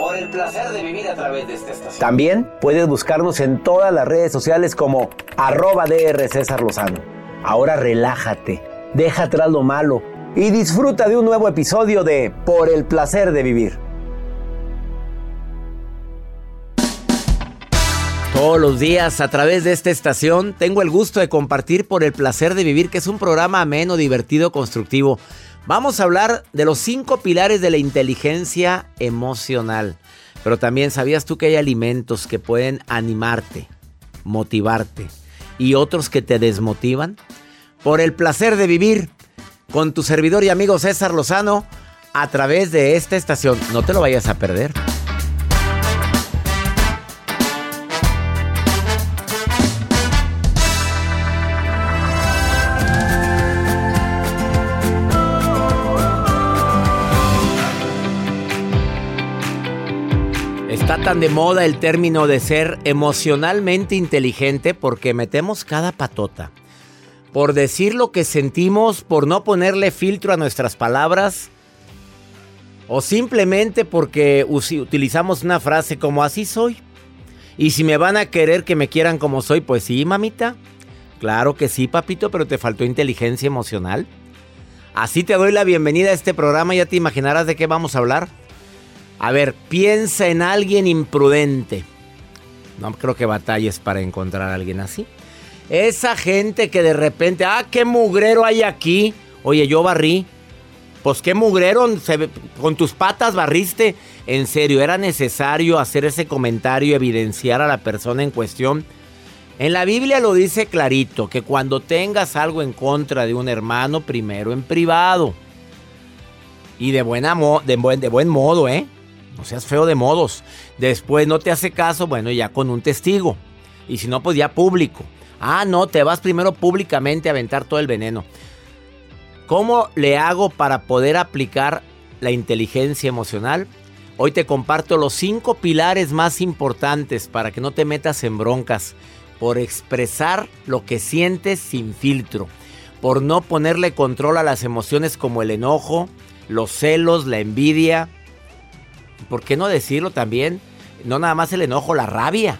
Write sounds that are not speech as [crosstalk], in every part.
Por el placer de vivir a través de esta estación. También puedes buscarnos en todas las redes sociales como arroba DR César Lozano. Ahora relájate, deja atrás lo malo y disfruta de un nuevo episodio de Por el placer de vivir. Todos los días a través de esta estación tengo el gusto de compartir Por el placer de vivir, que es un programa ameno, divertido, constructivo. Vamos a hablar de los cinco pilares de la inteligencia emocional. Pero también sabías tú que hay alimentos que pueden animarte, motivarte y otros que te desmotivan. Por el placer de vivir con tu servidor y amigo César Lozano a través de esta estación. No te lo vayas a perder. Está tan de moda el término de ser emocionalmente inteligente porque metemos cada patota. Por decir lo que sentimos, por no ponerle filtro a nuestras palabras, o simplemente porque utilizamos una frase como así soy. Y si me van a querer que me quieran como soy, pues sí, mamita. Claro que sí, papito, pero te faltó inteligencia emocional. Así te doy la bienvenida a este programa, ya te imaginarás de qué vamos a hablar. A ver, piensa en alguien imprudente. No creo que batalles para encontrar a alguien así. Esa gente que de repente, ah, qué mugrero hay aquí. Oye, yo barrí. Pues qué mugrero, con tus patas barriste. En serio, era necesario hacer ese comentario, evidenciar a la persona en cuestión. En la Biblia lo dice clarito, que cuando tengas algo en contra de un hermano, primero en privado. Y de, buena de, buen, de buen modo, ¿eh? No seas feo de modos. Después no te hace caso, bueno, ya con un testigo. Y si no, pues ya público. Ah, no, te vas primero públicamente a aventar todo el veneno. ¿Cómo le hago para poder aplicar la inteligencia emocional? Hoy te comparto los cinco pilares más importantes para que no te metas en broncas. Por expresar lo que sientes sin filtro. Por no ponerle control a las emociones como el enojo, los celos, la envidia, ¿por qué no decirlo también? No nada más el enojo, la rabia.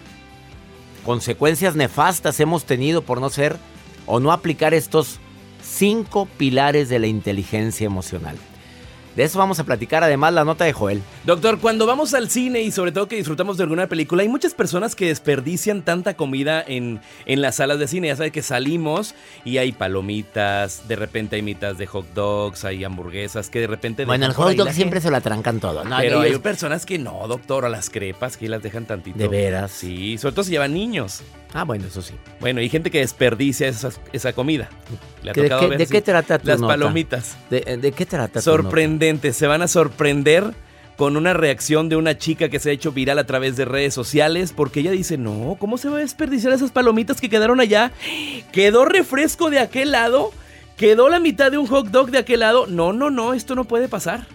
Consecuencias nefastas hemos tenido por no ser o no aplicar estos cinco pilares de la inteligencia emocional. De eso vamos a platicar además la nota de Joel. Doctor, cuando vamos al cine y sobre todo que disfrutamos de alguna película, hay muchas personas que desperdician tanta comida en, en las salas de cine. Ya sabes que salimos y hay palomitas, de repente hay mitas de hot dogs, hay hamburguesas, que de repente... Bueno, el hot dog siempre se lo atrancan todo, ¿no? Pero hay personas que no, doctor, a las crepas que las dejan tantito. De veras. Sí, sobre todo si llevan niños. Ah, bueno, eso sí. Bueno, hay gente que desperdicia esa, esa comida. Le ha ¿De, qué, ¿De, qué, trata tu Las palomitas. ¿De, ¿De, qué trata Sorprendente. Se van a sorprender con una reacción de una chica que se ha hecho viral a través de redes sociales porque ella dice, no, ¿cómo se va a desperdiciar esas palomitas que quedaron allá? ¿Quedó refresco de aquel lado? ¿Quedó la mitad de un hot dog de aquel lado? No, no, no, esto no puede pasar.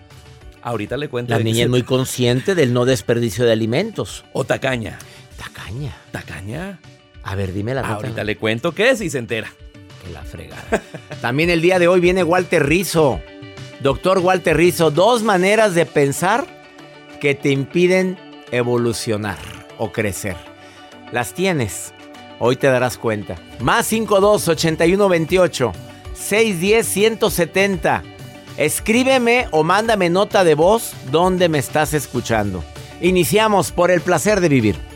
Ahorita le cuento. La niña es muy consciente del no desperdicio de alimentos. O tacaña. Tacaña. Tacaña. A ver, dime la Ahorita le cuento qué es y se entera. Que la fregada. [laughs] También el día de hoy viene Walter Rizo. Doctor Walter Rizo, dos maneras de pensar que te impiden evolucionar o crecer. Las tienes. Hoy te darás cuenta. Más 52 81 28 610 170. Escríbeme o mándame nota de voz donde me estás escuchando. Iniciamos por el placer de vivir.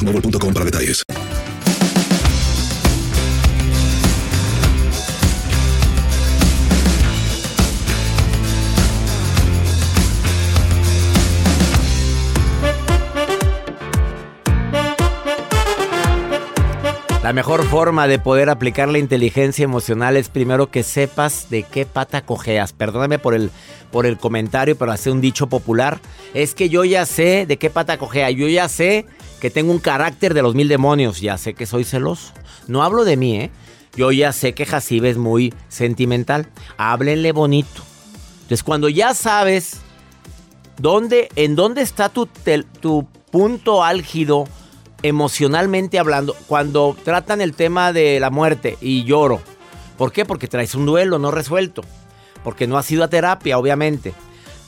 boostmobile.com para detalles. La mejor forma de poder aplicar la inteligencia emocional es primero que sepas de qué pata cojeas. Perdóname por el, por el comentario, pero hace un dicho popular. Es que yo ya sé de qué pata cojea. Yo ya sé que tengo un carácter de los mil demonios. Ya sé que soy celoso. No hablo de mí, ¿eh? Yo ya sé que Jacibe es muy sentimental. Háblenle bonito. Entonces, cuando ya sabes dónde, en dónde está tu, tu punto álgido emocionalmente hablando, cuando tratan el tema de la muerte y lloro. ¿Por qué? Porque traes un duelo no resuelto. Porque no has ido a terapia, obviamente.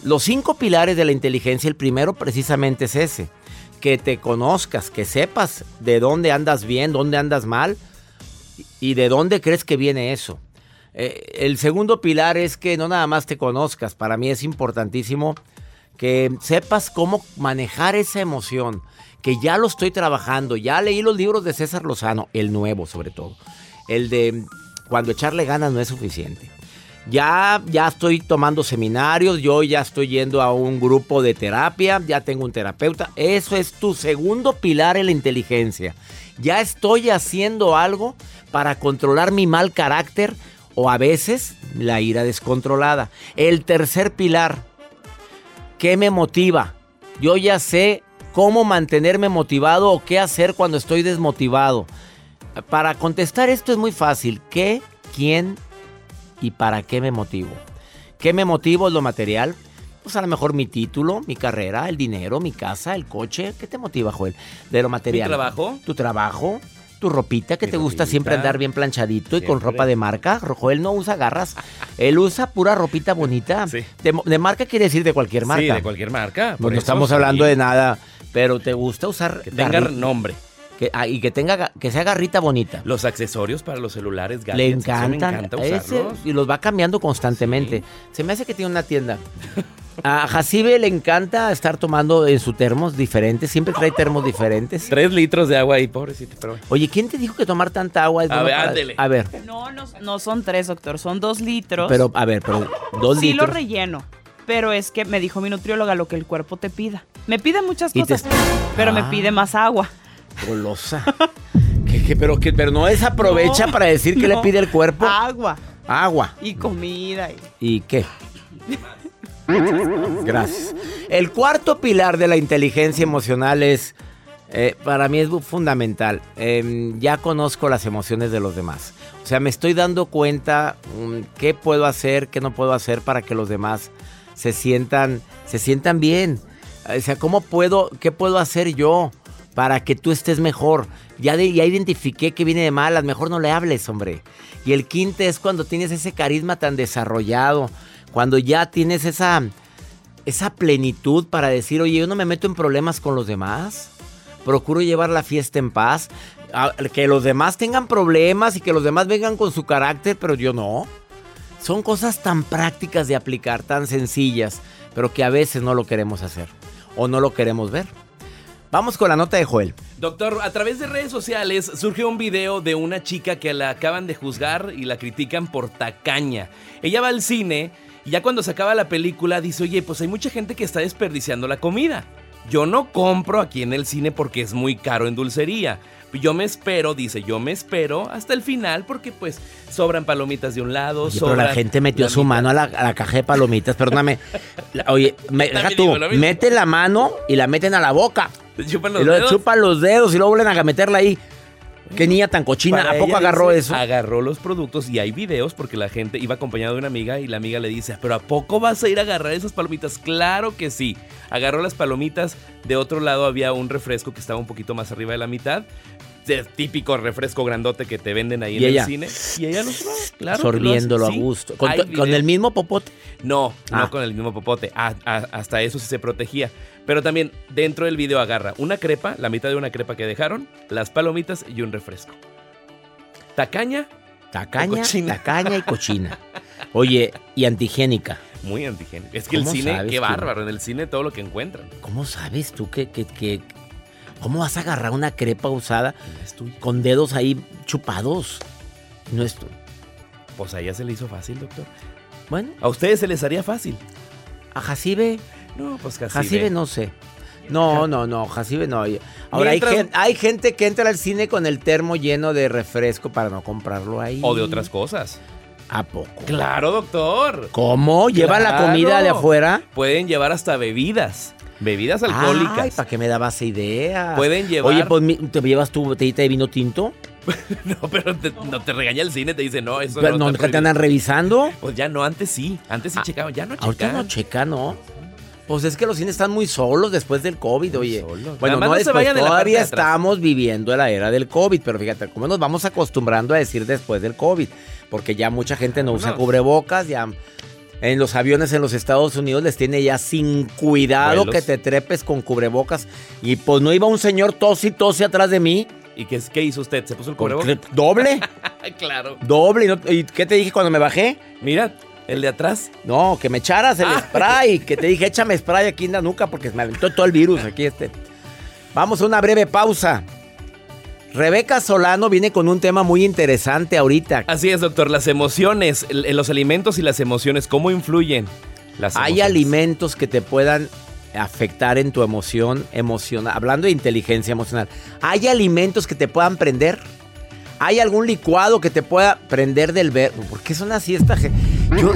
Los cinco pilares de la inteligencia, el primero precisamente es ese. Que te conozcas, que sepas de dónde andas bien, dónde andas mal y de dónde crees que viene eso. Eh, el segundo pilar es que no nada más te conozcas. Para mí es importantísimo que sepas cómo manejar esa emoción que ya lo estoy trabajando. Ya leí los libros de César Lozano, el nuevo sobre todo. El de cuando echarle ganas no es suficiente. Ya, ya estoy tomando seminarios, yo ya estoy yendo a un grupo de terapia, ya tengo un terapeuta. Eso es tu segundo pilar en la inteligencia. Ya estoy haciendo algo para controlar mi mal carácter o a veces la ira descontrolada. El tercer pilar, ¿qué me motiva? Yo ya sé cómo mantenerme motivado o qué hacer cuando estoy desmotivado. Para contestar esto es muy fácil. ¿Qué, quién y para qué me motivo? ¿Qué me motivo es lo material? Pues a lo mejor mi título, mi carrera, el dinero, mi casa, el coche. ¿Qué te motiva, Joel? De lo material. ¿Tu trabajo? Tu trabajo tu ropita que te gusta siempre andar bien planchadito y con ropa de marca. Joel no usa garras. Él usa pura ropita bonita. De, marca quiere decir de cualquier marca. Sí, de cualquier marca. no estamos hablando de nada pero te gusta usar que tenga nombre. Que, ah, y que tenga que sea garrita bonita. Los accesorios para los celulares, gadgets, Le encantan. encanta usarlos. y los va cambiando constantemente. Se me hace que tiene una tienda. [laughs] A Jacibe le encanta estar tomando en su termos diferentes. Siempre trae termos diferentes. Tres litros de agua ahí, pobrecito. Pero... Oye, ¿quién te dijo que tomar tanta agua es a ver, A ver. No, no, no, son tres, doctor. Son dos litros. Pero, a ver, pero dos litros. Sí lo relleno pero es que me dijo mi nutrióloga lo que el cuerpo te pida. Me pide muchas cosas, pero me ah. pide más agua. Golosa. pero, que, pero no desaprovecha [laughs] para decir que le pide el cuerpo. Agua. Agua. Y comida. ¿Y, ¿Y qué? Gracias. El cuarto pilar de la inteligencia emocional es Eh, para mí es fundamental. Em, ya conozco las emociones de los demás. O sea, me estoy dando cuenta mm, qué puedo hacer, qué no puedo hacer para que los demás se sientan, se sientan bien. O sea, ¿cómo puedo, qué puedo hacer yo para que tú estés mejor? Ya, ya identifiqué que viene de malas, mejor no le hables, hombre. Y el quinto es cuando tienes ese carisma tan desarrollado, cuando ya tienes esa, esa plenitud para decir, oye, yo no me meto en problemas con los demás procuro llevar la fiesta en paz. Que los demás tengan problemas y que los demás vengan con su carácter, pero yo no. Son cosas tan prácticas de aplicar, tan sencillas, pero que a veces no lo queremos hacer o no lo queremos ver. Vamos con la nota de Joel. Doctor, a través de redes sociales surge un video de una chica que la acaban de juzgar y la critican por tacaña. Ella va al cine y ya cuando se acaba la película dice, oye, pues hay mucha gente que está desperdiciando la comida. Yo no compro aquí en el cine porque es muy caro en dulcería. Yo me espero, dice, yo me espero hasta el final porque pues sobran palomitas de un lado, oye, Pero la gente metió su mano a la, caja de palomitas, perdóname. [laughs] oye, me, tú, mete la mano y la meten a la boca. Chupan los y dedos. chupan los dedos y luego vuelven a meterla ahí. Qué niña tan cochina. ¿A poco agarró eso? Agarró los productos y hay videos porque la gente iba acompañada de una amiga y la amiga le dice, pero ¿a poco vas a ir a agarrar esas palomitas? Claro que sí. Agarró las palomitas. De otro lado había un refresco que estaba un poquito más arriba de la mitad. El típico refresco grandote que te venden ahí en el cine. Y ella lo claro. Absorbiéndolo a gusto. ¿Con, el mismo popote? No, no ah. con el mismo popote. hasta eso sí se protegía. Pero también dentro del video agarra una crepa, la mitad de una crepa que dejaron, las palomitas y un refresco. Tacaña. Tacaña, tacaña y cochina. Oye, y antigénica. Muy antigénica. Es que el cine, qué bárbaro. En el cine todo lo que encuentran. ¿Cómo sabes tú que, que, ¿Cómo vas a agarrar una crepa usada con dedos ahí chupados? No es tú. Pues a ella se le hizo fácil, doctor. Bueno. A ustedes se les haría fácil. A Jacibe. No, pues Jacibe. Jacibe no sé. No, no, no, Jacibe no. Ahora hay, gente, hay gente que entra al cine con el termo lleno de refresco para no comprarlo ahí. O de otras cosas. ¿A poco? Claro, doctor. ¿Cómo? ¿Lleva la comida de afuera? Pueden llevar hasta bebidas. Bebidas alcohólicas. Ay, ¿para qué me dabas idea? Pueden llevar. Oye, pues, ¿te llevas tu botellita de vino tinto? [laughs] no, pero no te regaña el cine, te dice, no, eso pero no. te andan revisando? Pues ya no, antes sí. Antes sí ah, checaban, ya no checan. Ahorita no checa, ¿no? Pues es que los cines están muy solos después del COVID, oye. Bueno, no, después, todavía estamos viviendo la era del COVID, pero fíjate, ¿cómo nos vamos acostumbrando a decir después del COVID? Porque ya mucha gente no usa cubrebocas, ya en los aviones en los Estados Unidos les tiene ya sin cuidado que te trepes con cubrebocas. Y pues no iba un señor tos y tose atrás de mí. ¿Y qué, qué hizo usted? ¿Se puso el cubrebocas? ¿Doble? [laughs] claro. Doble. ¿Y qué te dije cuando me bajé? Mira, ¿El de atrás? No, que me echaras el ah. spray. Que te dije, échame spray aquí en la nuca porque me aventó todo el virus aquí este. Vamos a una breve pausa. Rebeca Solano viene con un tema muy interesante ahorita. Así es, doctor. Las emociones, los alimentos y las emociones, ¿cómo influyen? Las Hay alimentos que te puedan afectar en tu emoción emocional. Hablando de inteligencia emocional. ¿Hay alimentos que te puedan prender? ¿Hay algún licuado que te pueda prender del ver? ¿Por qué son así esta gente?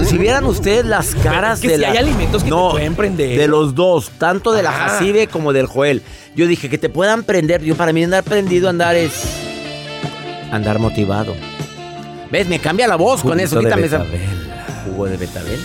si vieran ustedes las [laughs] caras de si hay alimentos que te pueden prender. De los dos, tanto de la Jacibe como del Joel. Yo dije que te puedan prender. Yo para mí andar prendido, andar es andar motivado. ¿Ves? Me cambia la voz con eso. Quítame esa. Jugo de betabel.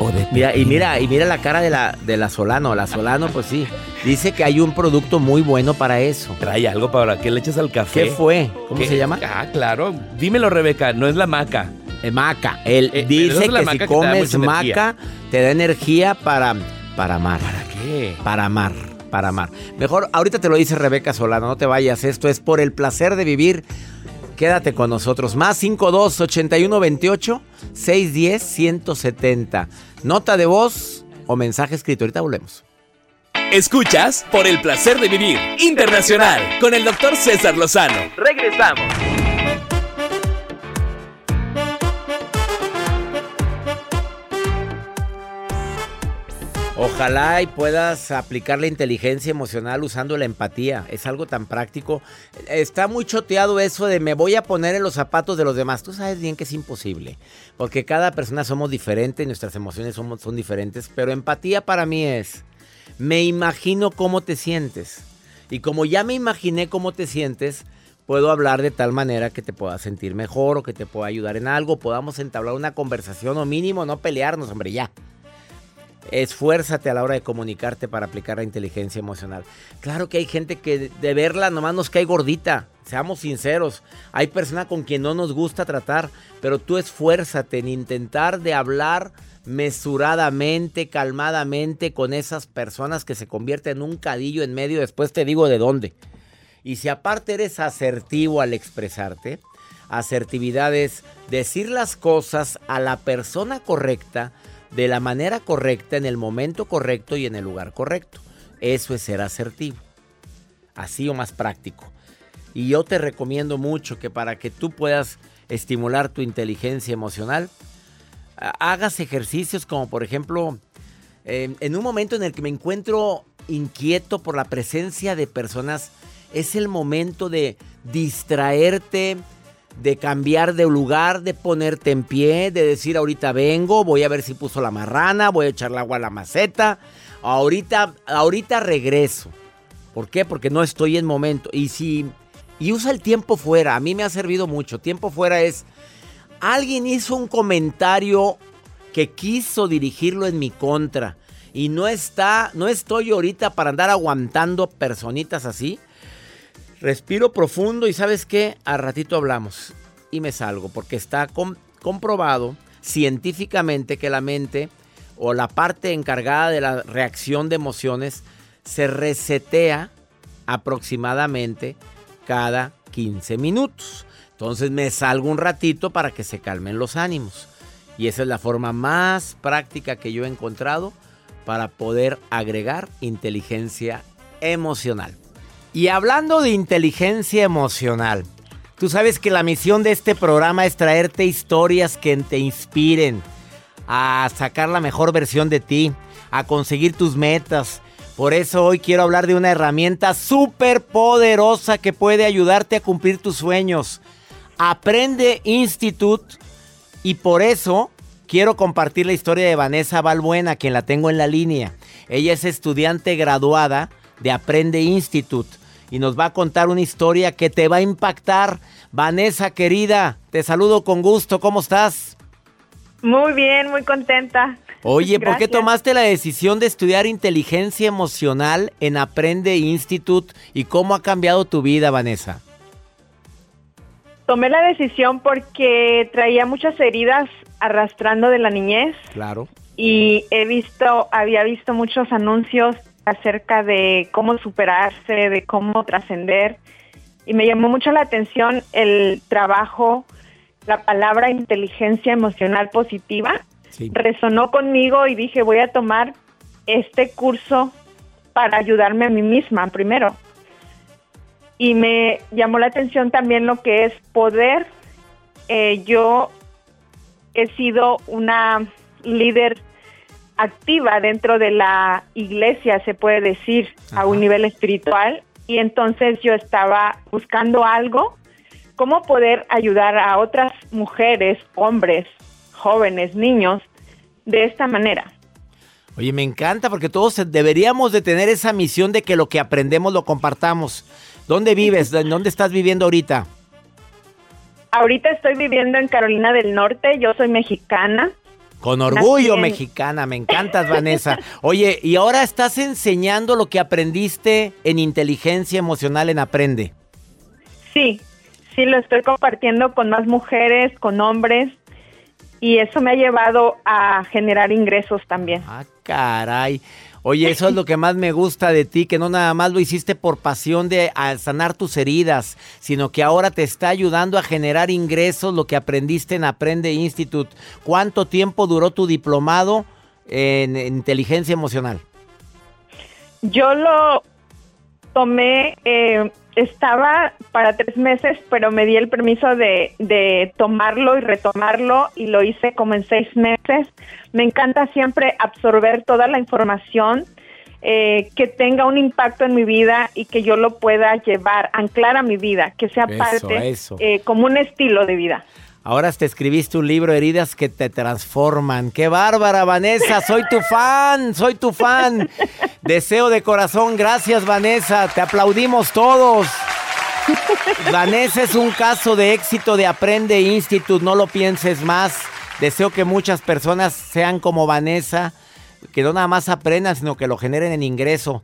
O de mira, y mira, y mira la cara de la, de la Solano. La Solano, pues sí. Dice que hay un producto muy bueno para eso. Trae algo para que le eches al café. ¿Qué fue? ¿Cómo se llama? Ah, claro. Dímelo, Rebeca, no es la maca. Eh, maca. Él eh, dice que si comes maca, te da energía para, para amar. ¿Para qué? Para amar. Para amar. Mejor, ahorita te lo dice Rebeca Solano, no te vayas. Esto es por el placer de vivir. Quédate con nosotros. Más 52 81 28 610 170. Nota de voz o mensaje escrito. Ahorita volvemos. Escuchas por el placer de vivir internacional con el doctor César Lozano. Regresamos. Ojalá y puedas aplicar la inteligencia emocional usando la empatía. Es algo tan práctico. Está muy choteado eso de me voy a poner en los zapatos de los demás. Tú sabes bien que es imposible. Porque cada persona somos diferentes, nuestras emociones son, son diferentes. Pero empatía para mí es me imagino cómo te sientes. Y como ya me imaginé cómo te sientes, puedo hablar de tal manera que te puedas sentir mejor o que te pueda ayudar en algo, podamos entablar una conversación o mínimo no pelearnos, hombre, ya. Esfuérzate a la hora de comunicarte para aplicar la inteligencia emocional. Claro que hay gente que de verla nomás nos cae gordita, seamos sinceros. Hay personas con quien no nos gusta tratar, pero tú esfuérzate en intentar de hablar mesuradamente, calmadamente con esas personas que se convierten en un cadillo en medio, después te digo de dónde. Y si aparte eres asertivo al expresarte, asertividad es decir las cosas a la persona correcta, de la manera correcta, en el momento correcto y en el lugar correcto. Eso es ser asertivo. Así o más práctico. Y yo te recomiendo mucho que para que tú puedas estimular tu inteligencia emocional, hagas ejercicios como por ejemplo, en un momento en el que me encuentro inquieto por la presencia de personas, es el momento de distraerte, de cambiar de lugar, de ponerte en pie, de decir ahorita vengo, voy a ver si puso la marrana, voy a echarle agua a la maceta, ahorita, ahorita regreso. ¿Por qué? Porque no estoy en momento. Y si y usa el tiempo fuera, a mí me ha servido mucho. Tiempo fuera es Alguien hizo un comentario que quiso dirigirlo en mi contra y no está, no estoy ahorita para andar aguantando personitas así. Respiro profundo y sabes qué, a ratito hablamos y me salgo porque está comprobado científicamente que la mente o la parte encargada de la reacción de emociones se resetea aproximadamente cada 15 minutos. Entonces me salgo un ratito para que se calmen los ánimos. Y esa es la forma más práctica que yo he encontrado para poder agregar inteligencia emocional. Y hablando de inteligencia emocional, tú sabes que la misión de este programa es traerte historias que te inspiren a sacar la mejor versión de ti, a conseguir tus metas. Por eso hoy quiero hablar de una herramienta súper poderosa que puede ayudarte a cumplir tus sueños. Aprende Institute y por eso quiero compartir la historia de Vanessa Balbuena, quien la tengo en la línea. Ella es estudiante graduada de Aprende Institute y nos va a contar una historia que te va a impactar. Vanessa, querida, te saludo con gusto. ¿Cómo estás? Muy bien, muy contenta. Oye, ¿por qué tomaste la decisión de estudiar inteligencia emocional en Aprende Institute y cómo ha cambiado tu vida, Vanessa? Tomé la decisión porque traía muchas heridas arrastrando de la niñez. Claro. Y he visto, había visto muchos anuncios acerca de cómo superarse, de cómo trascender. Y me llamó mucho la atención el trabajo, la palabra inteligencia emocional positiva. Resonó conmigo y dije, voy a tomar este curso para ayudarme a mí misma primero y me llamó la atención también lo que es poder. Eh, yo he sido una líder activa dentro de la iglesia, se puede decir, a un nivel espiritual, y entonces yo estaba buscando algo, cómo poder ayudar a otras mujeres, hombres, jóvenes, niños, de esta manera. Oye, me encanta porque todos deberíamos de tener esa misión de que lo que aprendemos lo compartamos. ¿Dónde vives? ¿Dónde estás viviendo ahorita? Ahorita estoy viviendo en Carolina del Norte, yo soy mexicana. Con orgullo mexicana, me encantas Vanessa. Oye, y ahora estás enseñando lo que aprendiste en inteligencia emocional en Aprende. Sí, sí, lo estoy compartiendo con más mujeres, con hombres, y eso me ha llevado a generar ingresos también. Ah, caray. Oye, eso es lo que más me gusta de ti, que no nada más lo hiciste por pasión de sanar tus heridas, sino que ahora te está ayudando a generar ingresos, lo que aprendiste en Aprende Institute. ¿Cuánto tiempo duró tu diplomado en inteligencia emocional? Yo lo tomé, eh, estaba para tres meses, pero me di el permiso de, de, tomarlo y retomarlo y lo hice como en seis meses. Me encanta siempre absorber toda la información eh, que tenga un impacto en mi vida y que yo lo pueda llevar, anclar a mi vida, que sea parte eh, como un estilo de vida. Ahora te escribiste un libro, Heridas que te transforman. ¡Qué bárbara, Vanessa! Soy tu fan, soy tu fan. Deseo de corazón, gracias, Vanessa. Te aplaudimos todos. Vanessa es un caso de éxito de Aprende Institute, no lo pienses más. Deseo que muchas personas sean como Vanessa que no nada más aprendan, sino que lo generen en ingreso.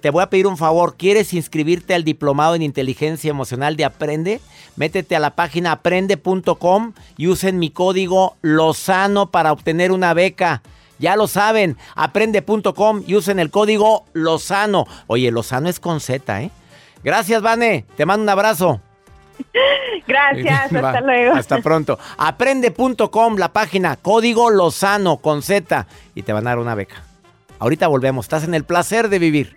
Te voy a pedir un favor, ¿quieres inscribirte al diplomado en inteligencia emocional de Aprende? Métete a la página aprende.com y usen mi código Lozano para obtener una beca. Ya lo saben, aprende.com y usen el código Lozano. Oye, Lozano es con Z, ¿eh? Gracias, Vane. Te mando un abrazo. [laughs] Gracias, [laughs] hasta luego. Hasta pronto. Aprende.com, la página, código Lozano con Z y te van a dar una beca. Ahorita volvemos, estás en el placer de vivir.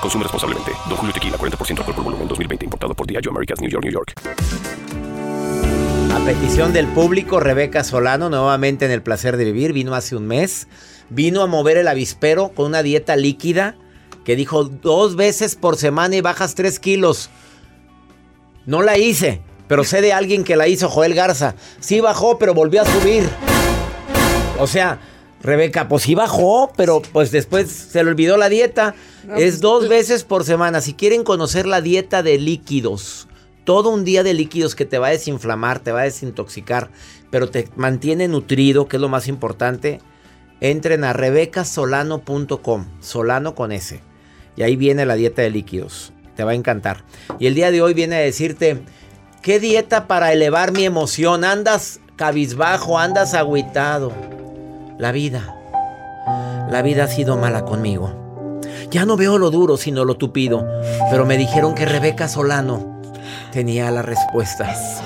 Consume responsablemente. Don Julio Tequila, 40% alcohol por volumen, 2020. Importado por Diageo Americas, New York, New York. A petición del público, Rebeca Solano, nuevamente en El Placer de Vivir, vino hace un mes. Vino a mover el avispero con una dieta líquida que dijo dos veces por semana y bajas tres kilos. No la hice, pero sé de alguien que la hizo, Joel Garza. Sí bajó, pero volvió a subir. O sea, Rebeca, pues sí bajó, pero pues después se le olvidó la dieta. es pues, dos veces por semana. Si quieren conocer la dieta de líquidos, todo un día de líquidos que te va a desinflamar, te va a desintoxicar, pero te mantiene nutrido, que es lo más importante, entren a rebecasolano.com, solano con S. Y ahí viene la dieta de líquidos. Te va a encantar. Y el día de hoy viene a decirte, ¿qué dieta para elevar mi emoción? Andas cabizbajo, andas agüitado la vida. La vida ha sido mala conmigo. Ya no veo lo duro, sino lo tupido. Pero me dijeron que Rebeca Solano tenía las respuestas.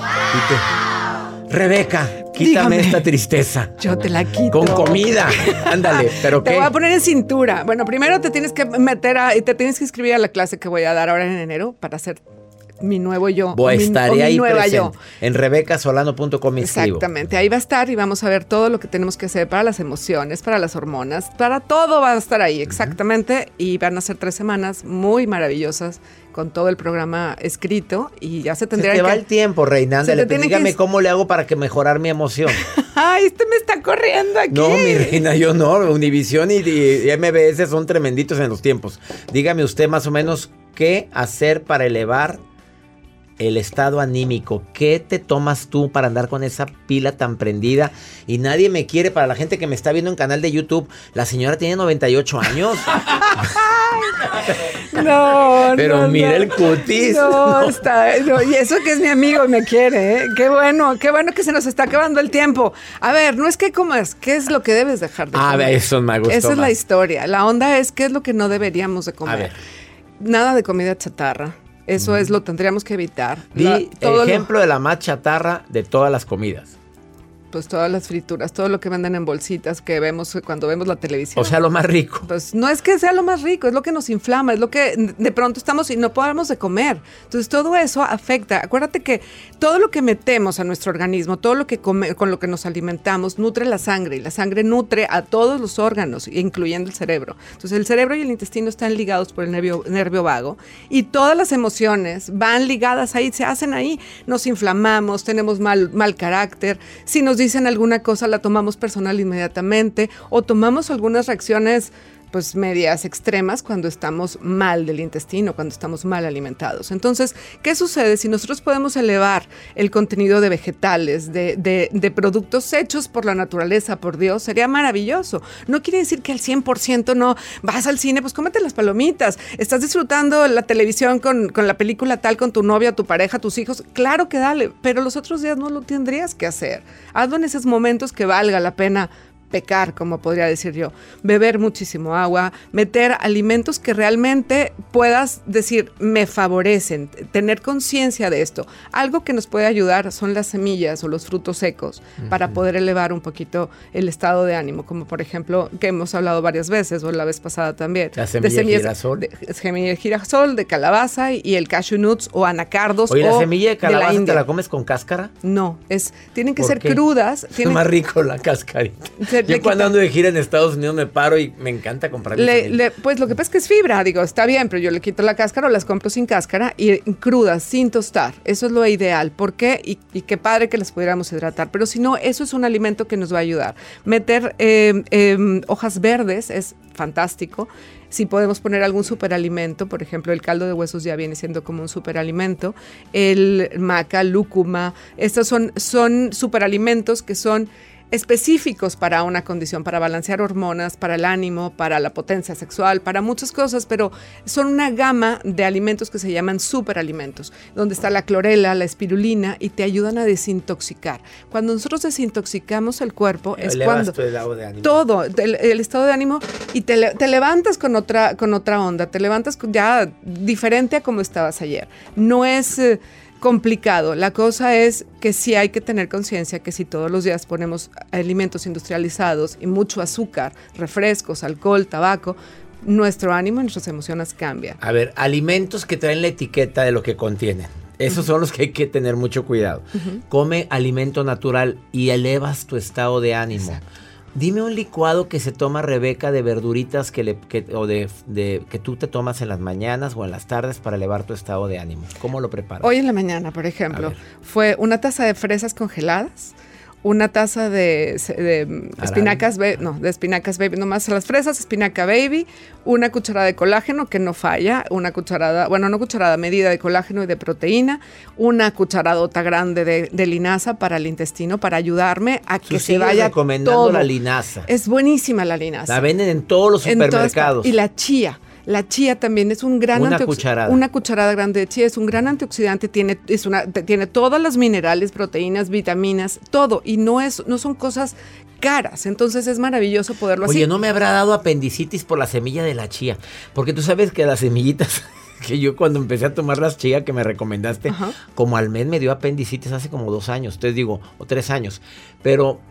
Rebeca, quítame esta tristeza. Yo te la quito. Con comida. Ándale, pero Te voy a poner en cintura. Bueno, primero te tienes que meter a. Te tienes que inscribir a la clase que voy a dar ahora en enero para hacer mi nuevo yo. Voy, estaré ahí presente. En rebecasolano.com Exactamente, ahí va a estar y vamos a ver todo lo que tenemos que hacer para las emociones, para las hormonas, para todo va a estar ahí, exactamente. Y van a ser tres semanas muy maravillosas con todo el programa escrito y ya se tendría se te va el tiempo, Reina. dígame cómo le hago para que mejorar mi emoción. [laughs] Ay, este me está corriendo aquí. No, mi reina, yo no. Univisión y, y MBS son tremenditos en los tiempos. Dígame usted más o menos qué hacer para elevar el estado anímico. ¿Qué te tomas tú para andar con esa pila tan prendida? Y nadie me quiere, para la gente que me está viendo en canal de YouTube, la señora tiene 98 años. [laughs] no, Pero mira el cutis. No, Está, y eso que es mi amigo me quiere, ¿eh? Qué bueno, qué bueno que se nos está acabando el tiempo. A ver, no es que comas, ¿qué es lo que debes dejar de comer? A ver, eso me gustó Esa es la historia. La onda es qué es lo que no deberíamos de comer. A ver. Nada de comida chatarra eso es lo tendríamos que evitar. Di ejemplo de la más chatarra de todas las comidas pues todas las frituras, todo lo que venden en bolsitas que vemos cuando vemos la televisión. O sea, lo más rico. Pues no es que sea lo más rico, es lo que nos inflama, es lo que de pronto estamos y no podemos de comer. Entonces todo eso afecta. Acuérdate que todo lo que metemos a nuestro organismo, todo lo que come, con lo que nos alimentamos, nutre la sangre y la sangre nutre a todos los órganos, incluyendo el cerebro. Entonces el cerebro y el intestino están ligados por el nervio, nervio vago y todas las emociones van ligadas ahí, se hacen ahí. Nos inflamamos, tenemos mal, mal carácter. Si nos dicen alguna cosa, la tomamos personal inmediatamente o tomamos algunas reacciones pues medias extremas cuando estamos mal del intestino, cuando estamos mal alimentados. Entonces, ¿qué sucede si nosotros podemos elevar el contenido de vegetales, de, de, productos hechos por la naturaleza, por Dios? Sería maravilloso. No quiere decir que al 100% no vas al cine, pues cómete las palomitas, estás disfrutando la televisión con, con la película tal, con tu novia, tu pareja, tus hijos. Claro que dale, pero los otros días no lo tendrías que hacer. Hazlo en esos momentos que valga la pena pecar, como podría decir yo, beber muchísimo agua, meter alimentos que realmente puedas decir me favorecen, tener conciencia de esto. Algo que nos puede ayudar son las semillas o los frutos secos para poder elevar un poquito el estado de ánimo, como por ejemplo que hemos hablado varias veces o la vez pasada también. La semilla de girasol. De, semilla de girasol, de calabaza y, el cashew nuts o anacardos. Oye, ¿la semilla de calabaza te la comes con cáscara? No, es, tienen que ser crudas. Es [laughs] más rico la cascarita. Yo cuando ando de gira en Estados Unidos me paro y me encanta comprar. pues lo que pasa es que es fibra, digo, está bien, pero yo le quito la cáscara o las compro sin cáscara y crudas, sin tostar. Eso es lo ideal. ¿Por qué? Y, qué padre que las pudiéramos hidratar. Pero si no, eso es un alimento que nos va a ayudar. Meter em, em, hojas verdes es fantástico. Si podemos poner algún superalimento, por ejemplo, el caldo de huesos ya viene siendo como un superalimento, el maca, lúcuma, estos son, son superalimentos que son específicos para una condición, para balancear hormonas, para el ánimo, para la potencia sexual, para muchas cosas, pero son una gama de alimentos que se llaman superalimentos, donde está la clorela, la espirulina y te ayudan a desintoxicar. Cuando nosotros desintoxicamos el cuerpo es cuando todo el, estado de ánimo y te, te, levantas con otra con otra onda, te levantas ya diferente a como estabas ayer. No es eh, complicado. La cosa es que sí hay que tener conciencia que si todos los días ponemos alimentos industrializados y mucho azúcar, refrescos, alcohol, tabaco, nuestro ánimo y nuestras emociones cambian. A ver, alimentos que traen la etiqueta de lo que contienen. Esos son los que hay que tener mucho cuidado. Come alimento natural y elevas tu estado de ánimo. Dime un licuado que se toma Rebeca de verduritas que le, o de, que tú te tomas en las mañanas o en las tardes para elevar tu estado de ánimo. ¿Cómo lo preparas? Hoy en la mañana, por ejemplo, fue una taza de fresas congeladas, una taza de, espinacas, no, de espinacas baby, nomás las fresas, espinaca baby, una cucharada de colágeno que no falla, una cucharada, bueno, no cucharada, medida de colágeno y de proteína, una cucharadota grande de, linaza para el intestino para ayudarme a que se vaya recomendando la linaza. Es buenísima la linaza. La venden en todos los supermercados. y la chía. La chía también es un gran una cucharada. Una cucharada grande de chía es un gran antioxidante, tiene, es una, tiene todos los minerales, proteínas, vitaminas, todo. Y no, es, no son cosas caras. Entonces es maravilloso poderlo hacer. Oye, no me habrá dado apendicitis por la semilla de la chía. Porque tú sabes que las semillitas [laughs] que yo cuando empecé a tomar las chía que me recomendaste, como al mes me dio apendicitis hace como dos años, te digo, o tres años. Pero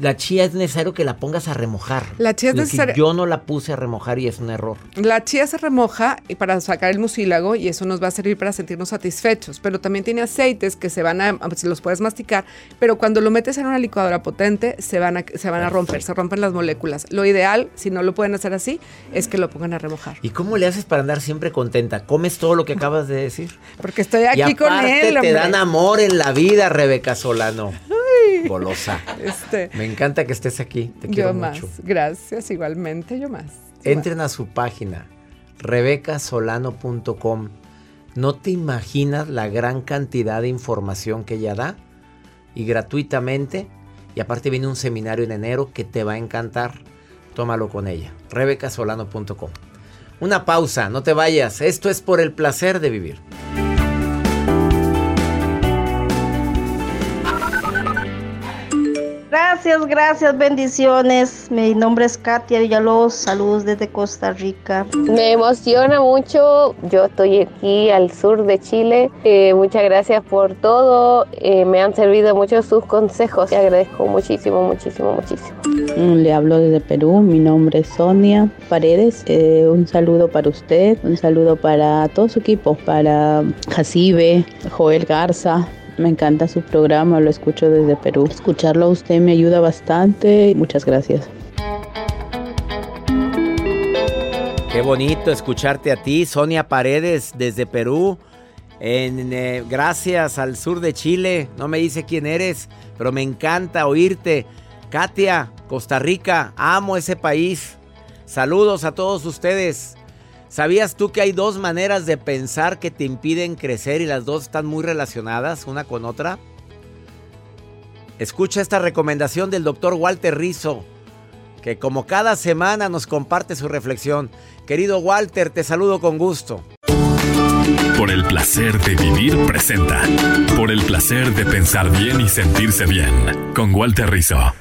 la chía es necesario que la pongas a remojar. La chía es necesario. Yo no la puse a remojar y es un error. La chía se remoja para sacar el mucílago y eso nos va a servir para sentirnos satisfechos. Pero también tiene aceites que se van a, se los puedes masticar, pero cuando lo metes en una licuadora potente se van a, se van a romper, se rompen las moléculas. Lo ideal, si no lo pueden hacer así, es que lo pongan a remojar. ¿Y cómo le haces para andar siempre contenta? ¿Comes todo lo que acabas de decir? Porque estoy aquí con él. Te dan amor en la vida, Rebeca Solano. Golosa. Este, Me encanta que estés aquí. Te quiero yo más. Gracias, igualmente, yo más. Entren a su página, rebecasolano.com. No te imaginas la gran cantidad de información que ella da y gratuitamente. Y aparte viene un seminario en enero que te va a encantar. Tómalo con ella. rebecasolano.com. Una pausa, no te vayas. Esto es por el placer de vivir. Gracias, gracias, bendiciones. Mi nombre es Katia Villalobos, saludos desde Costa Rica. Me emociona mucho, yo estoy aquí al sur de Chile. Eh, muchas gracias por todo, eh, me han servido mucho sus consejos y agradezco muchísimo, muchísimo, muchísimo. Mm, le hablo desde Perú, mi nombre es Sonia Paredes. Eh, un saludo para usted, un saludo para todo su equipo, para Jacibe, Joel Garza, me encanta su programa, lo escucho desde Perú. Escucharlo a usted me ayuda bastante. Muchas gracias. Qué bonito escucharte a ti, Sonia Paredes, desde Perú. En, eh, gracias al sur de Chile. No me dice quién eres, pero me encanta oírte. Katia, Costa Rica, amo ese país. Saludos a todos ustedes. ¿Sabías tú que hay dos maneras de pensar que te impiden crecer y las dos están muy relacionadas una con otra? Escucha esta recomendación del doctor Walter Rizzo, que como cada semana nos comparte su reflexión. Querido Walter, te saludo con gusto. Por el placer de vivir presenta. Por el placer de pensar bien y sentirse bien. Con Walter Rizzo.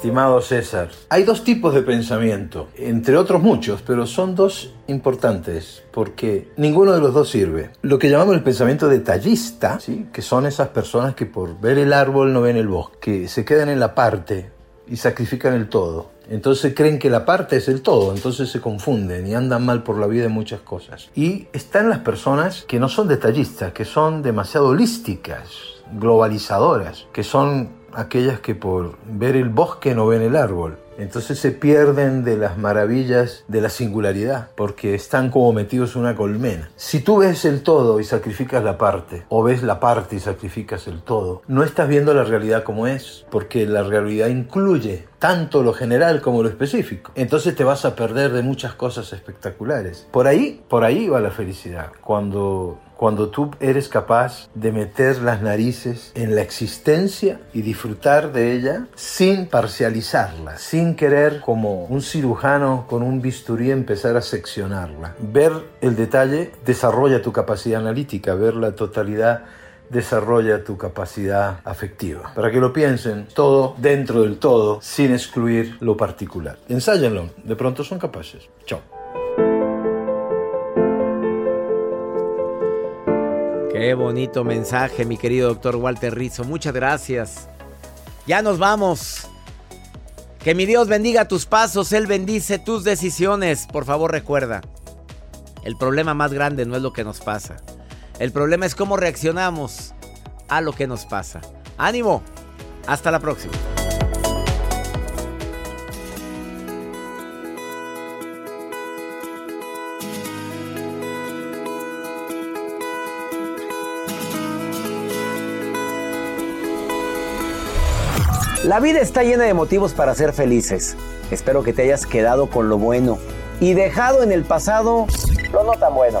Estimado César, hay dos tipos de pensamiento, entre otros muchos, pero son dos importantes porque ninguno de los dos sirve. Lo que llamamos el pensamiento detallista, ¿sí? que son esas personas que por ver el árbol no ven el bosque, que se quedan en la parte y sacrifican el todo. Entonces creen que la parte es el todo, entonces se confunden y andan mal por la vida en muchas cosas. Y están las personas que no son detallistas, que son demasiado holísticas, globalizadoras, que son aquellas que por ver el bosque no ven el árbol. Entonces se pierden de las maravillas de la singularidad, porque están como metidos en una colmena. Si tú ves el todo y sacrificas la parte, o ves la parte y sacrificas el todo, no estás viendo la realidad como es, porque la realidad incluye tanto lo general como lo específico. Entonces te vas a perder de muchas cosas espectaculares. Por ahí, por ahí va la felicidad. Cuando cuando tú eres capaz de meter las narices en la existencia y disfrutar de ella sin parcializarla, sin querer como un cirujano con un bisturí empezar a seccionarla. Ver el detalle desarrolla tu capacidad analítica, ver la totalidad desarrolla tu capacidad afectiva. Para que lo piensen, todo dentro del todo, sin excluir lo particular. Ensáyenlo, de pronto son capaces. Chao. Qué bonito mensaje, mi querido doctor Walter Rizzo. Muchas gracias. Ya nos vamos. Que mi Dios bendiga tus pasos, Él bendice tus decisiones. Por favor, recuerda, el problema más grande no es lo que nos pasa. El problema es cómo reaccionamos a lo que nos pasa. Ánimo. Hasta la próxima. La vida está llena de motivos para ser felices. Espero que te hayas quedado con lo bueno y dejado en el pasado lo no tan bueno.